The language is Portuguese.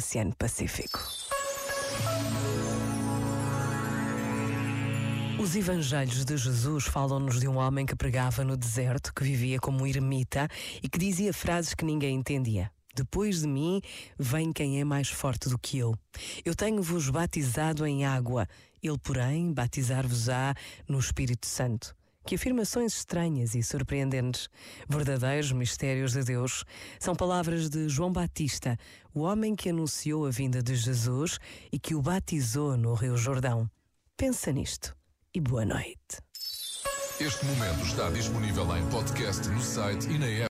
Oceano Pacífico. Os evangelhos de Jesus falam-nos de um homem que pregava no deserto, que vivia como ermita e que dizia frases que ninguém entendia. Depois de mim vem quem é mais forte do que eu. Eu tenho-vos batizado em água, ele, porém, batizar-vos-á no Espírito Santo. Que afirmações estranhas e surpreendentes, verdadeiros mistérios de Deus, são palavras de João Batista, o homem que anunciou a vinda de Jesus e que o batizou no Rio Jordão. Pensa nisto e boa noite. Este momento está disponível em podcast no site e na app.